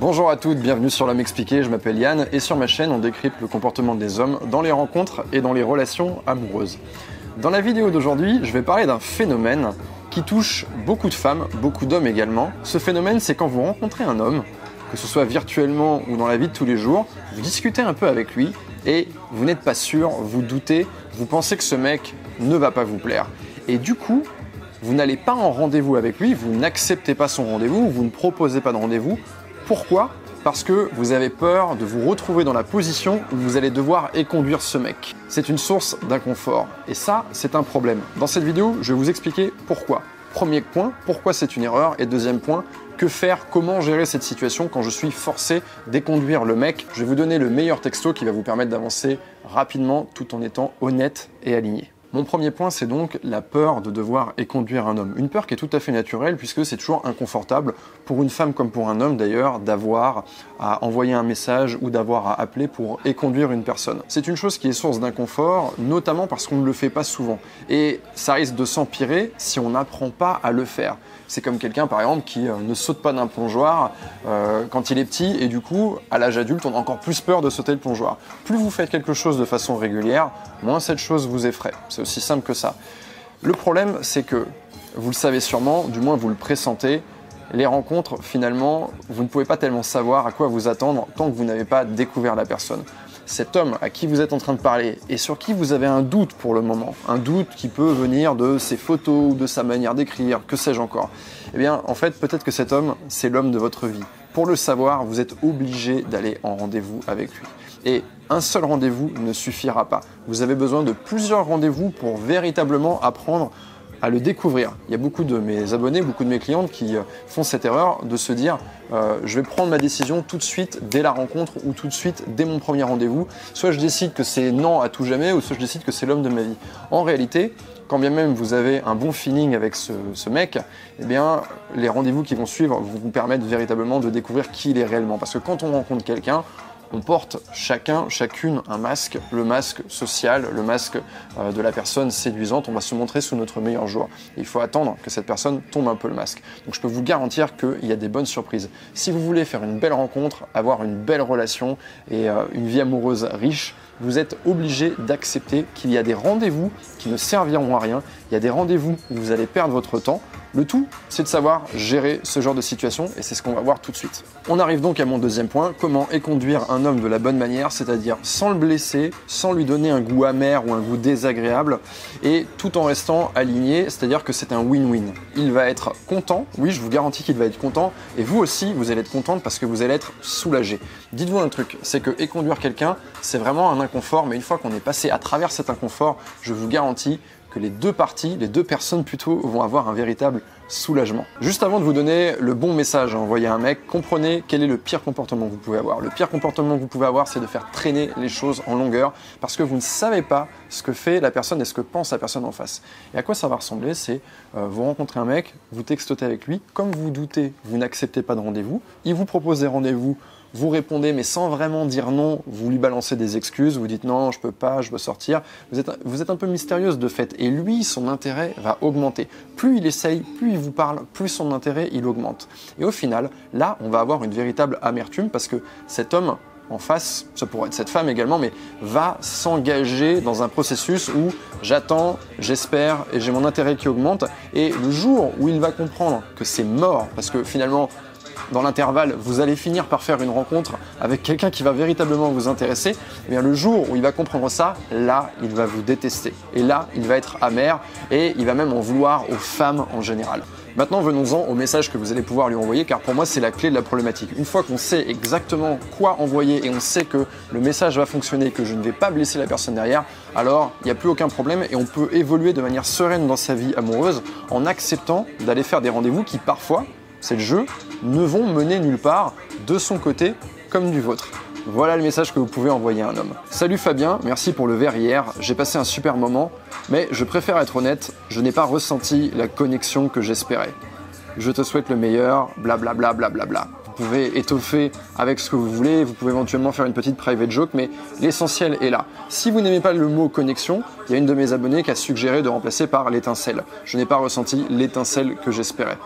Bonjour à toutes, bienvenue sur L'homme expliqué, je m'appelle Yann et sur ma chaîne on décrypte le comportement des hommes dans les rencontres et dans les relations amoureuses. Dans la vidéo d'aujourd'hui, je vais parler d'un phénomène qui touche beaucoup de femmes, beaucoup d'hommes également. Ce phénomène, c'est quand vous rencontrez un homme, que ce soit virtuellement ou dans la vie de tous les jours, vous discutez un peu avec lui et vous n'êtes pas sûr, vous doutez, vous pensez que ce mec ne va pas vous plaire. Et du coup, vous n'allez pas en rendez-vous avec lui, vous n'acceptez pas son rendez-vous, vous ne proposez pas de rendez-vous pourquoi Parce que vous avez peur de vous retrouver dans la position où vous allez devoir éconduire ce mec. C'est une source d'inconfort. Et ça, c'est un problème. Dans cette vidéo, je vais vous expliquer pourquoi. Premier point, pourquoi c'est une erreur. Et deuxième point, que faire, comment gérer cette situation quand je suis forcé d'éconduire le mec? Je vais vous donner le meilleur texto qui va vous permettre d'avancer rapidement tout en étant honnête et aligné. Mon premier point, c'est donc la peur de devoir éconduire un homme. Une peur qui est tout à fait naturelle puisque c'est toujours inconfortable pour une femme comme pour un homme d'ailleurs d'avoir à envoyer un message ou d'avoir à appeler pour éconduire une personne. C'est une chose qui est source d'inconfort, notamment parce qu'on ne le fait pas souvent. Et ça risque de s'empirer si on n'apprend pas à le faire. C'est comme quelqu'un, par exemple, qui euh, ne saute pas d'un plongeoir euh, quand il est petit, et du coup, à l'âge adulte, on a encore plus peur de sauter le plongeoir. Plus vous faites quelque chose de façon régulière, moins cette chose vous effraie. C'est aussi simple que ça. Le problème, c'est que, vous le savez sûrement, du moins vous le pressentez, les rencontres, finalement, vous ne pouvez pas tellement savoir à quoi vous attendre tant que vous n'avez pas découvert la personne cet homme à qui vous êtes en train de parler et sur qui vous avez un doute pour le moment, un doute qui peut venir de ses photos de sa manière d'écrire, que sais-je encore, eh bien en fait peut-être que cet homme c'est l'homme de votre vie. Pour le savoir, vous êtes obligé d'aller en rendez-vous avec lui. Et un seul rendez-vous ne suffira pas. Vous avez besoin de plusieurs rendez-vous pour véritablement apprendre à le découvrir. Il y a beaucoup de mes abonnés, beaucoup de mes clientes qui euh, font cette erreur de se dire euh, je vais prendre ma décision tout de suite dès la rencontre ou tout de suite dès mon premier rendez-vous. Soit je décide que c'est non à tout jamais ou soit je décide que c'est l'homme de ma vie. En réalité, quand bien même vous avez un bon feeling avec ce, mec, eh bien les rendez-vous qui vont suivre vont vous permettre véritablement de découvrir qui il est réellement. Parce que quand on rencontre quelqu'un, on porte chacun, chacune un masque, le masque social, le masque euh, de la personne séduisante. On va se montrer sous notre meilleur jour. il faut attendre que cette personne tombe un peu le masque. Donc je peux vous garantir qu'il y a des bonnes surprises. Si vous voulez faire une belle rencontre, avoir une belle relation et euh, une vie amoureuse riche, vous êtes obligé d'accepter qu'il y a des rendez-vous qui ne serviront à rien. Il y a des rendez-vous où vous allez perdre votre temps le tout, c'est de savoir gérer ce genre de situation et c'est ce qu'on va voir tout de suite. On arrive donc à mon deuxième point, comment éconduire un homme de la bonne manière, c'est-à-dire sans le blesser, sans lui donner un goût amer ou un goût désagréable et tout en restant aligné, c'est-à-dire que c'est un win-win. Il va être content, oui, je vous garantis qu'il va être content et vous aussi, vous allez être contente parce que vous allez être soulagé. Dites-vous un truc, c'est que éconduire quelqu'un, c'est vraiment un inconfort, mais une fois qu'on est passé à travers cet inconfort, je vous garantis que les deux parties, les deux personnes plutôt, vont avoir un véritable soulagement. Juste avant de vous donner le bon message à envoyer à un mec, comprenez quel est le pire comportement que vous pouvez avoir. Le pire comportement que vous pouvez avoir, c'est de faire traîner les choses en longueur parce que vous ne savez pas ce que fait la personne et ce que pense la personne en face. Et à quoi ça va ressembler C'est euh, vous rencontrez un mec, vous textotez avec lui, comme vous doutez, vous n'acceptez pas de rendez-vous, il vous propose des rendez-vous vous répondez mais sans vraiment dire non, vous lui balancez des excuses, vous dites non, je peux pas, je veux sortir. Vous êtes, vous êtes un peu mystérieuse de fait et lui, son intérêt va augmenter. Plus il essaye, plus il vous parle, plus son intérêt il augmente. Et au final, là, on va avoir une véritable amertume parce que cet homme en face, ça pourrait être cette femme également, mais va s'engager dans un processus où j'attends, j'espère et j'ai mon intérêt qui augmente. Et le jour où il va comprendre que c'est mort, parce que finalement dans l'intervalle, vous allez finir par faire une rencontre avec quelqu'un qui va véritablement vous intéresser, eh bien le jour où il va comprendre ça, là, il va vous détester. Et là, il va être amer et il va même en vouloir aux femmes en général. Maintenant, venons-en au message que vous allez pouvoir lui envoyer, car pour moi, c'est la clé de la problématique. Une fois qu'on sait exactement quoi envoyer et on sait que le message va fonctionner, que je ne vais pas blesser la personne derrière, alors il n'y a plus aucun problème et on peut évoluer de manière sereine dans sa vie amoureuse en acceptant d'aller faire des rendez-vous qui parfois c'est le jeu, ne vont mener nulle part de son côté comme du vôtre. Voilà le message que vous pouvez envoyer à un homme. Salut Fabien, merci pour le verre hier, j'ai passé un super moment, mais je préfère être honnête, je n'ai pas ressenti la connexion que j'espérais. Je te souhaite le meilleur, blablabla blablabla. Bla bla. Vous pouvez étoffer avec ce que vous voulez, vous pouvez éventuellement faire une petite private joke, mais l'essentiel est là. Si vous n'aimez pas le mot connexion, il y a une de mes abonnées qui a suggéré de remplacer par l'étincelle. Je n'ai pas ressenti l'étincelle que j'espérais.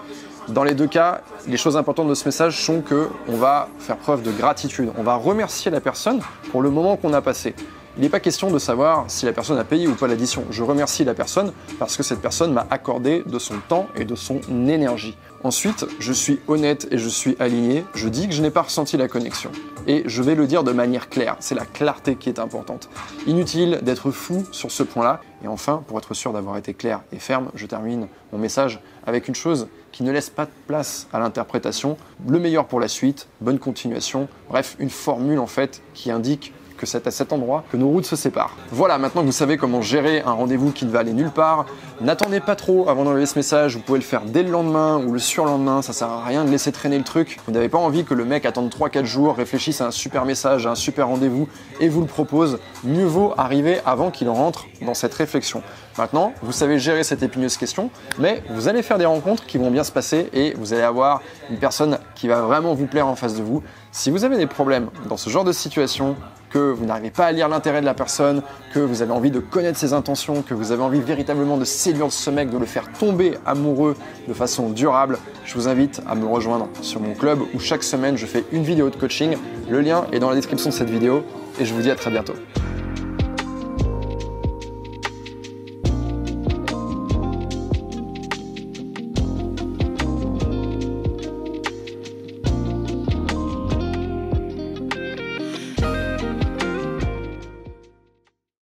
Dans les deux cas, les choses importantes de ce message sont que on va faire preuve de gratitude. On va remercier la personne pour le moment qu'on a passé. Il n'est pas question de savoir si la personne a payé ou pas l'addition. Je remercie la personne parce que cette personne m'a accordé de son temps et de son énergie. Ensuite, je suis honnête et je suis aligné. Je dis que je n'ai pas ressenti la connexion. Et je vais le dire de manière claire. C'est la clarté qui est importante. Inutile d'être fou sur ce point-là. Et enfin, pour être sûr d'avoir été clair et ferme, je termine mon message avec une chose qui ne laisse pas de place à l'interprétation. Le meilleur pour la suite, bonne continuation. Bref, une formule en fait qui indique c'est à cet endroit que nos routes se séparent. Voilà, maintenant que vous savez comment gérer un rendez-vous qui ne va aller nulle part, n'attendez pas trop avant d'enlever ce message, vous pouvez le faire dès le lendemain ou le surlendemain, ça sert à rien de laisser traîner le truc. Vous n'avez pas envie que le mec attende 3-4 jours, réfléchisse à un super message, à un super rendez-vous et vous le propose. Mieux vaut arriver avant qu'il rentre dans cette réflexion. Maintenant, vous savez gérer cette épineuse question, mais vous allez faire des rencontres qui vont bien se passer et vous allez avoir une personne qui va vraiment vous plaire en face de vous. Si vous avez des problèmes dans ce genre de situation, que vous n'arrivez pas à lire l'intérêt de la personne, que vous avez envie de connaître ses intentions, que vous avez envie véritablement de séduire ce mec, de le faire tomber amoureux de façon durable, je vous invite à me rejoindre sur mon club où chaque semaine je fais une vidéo de coaching. Le lien est dans la description de cette vidéo et je vous dis à très bientôt.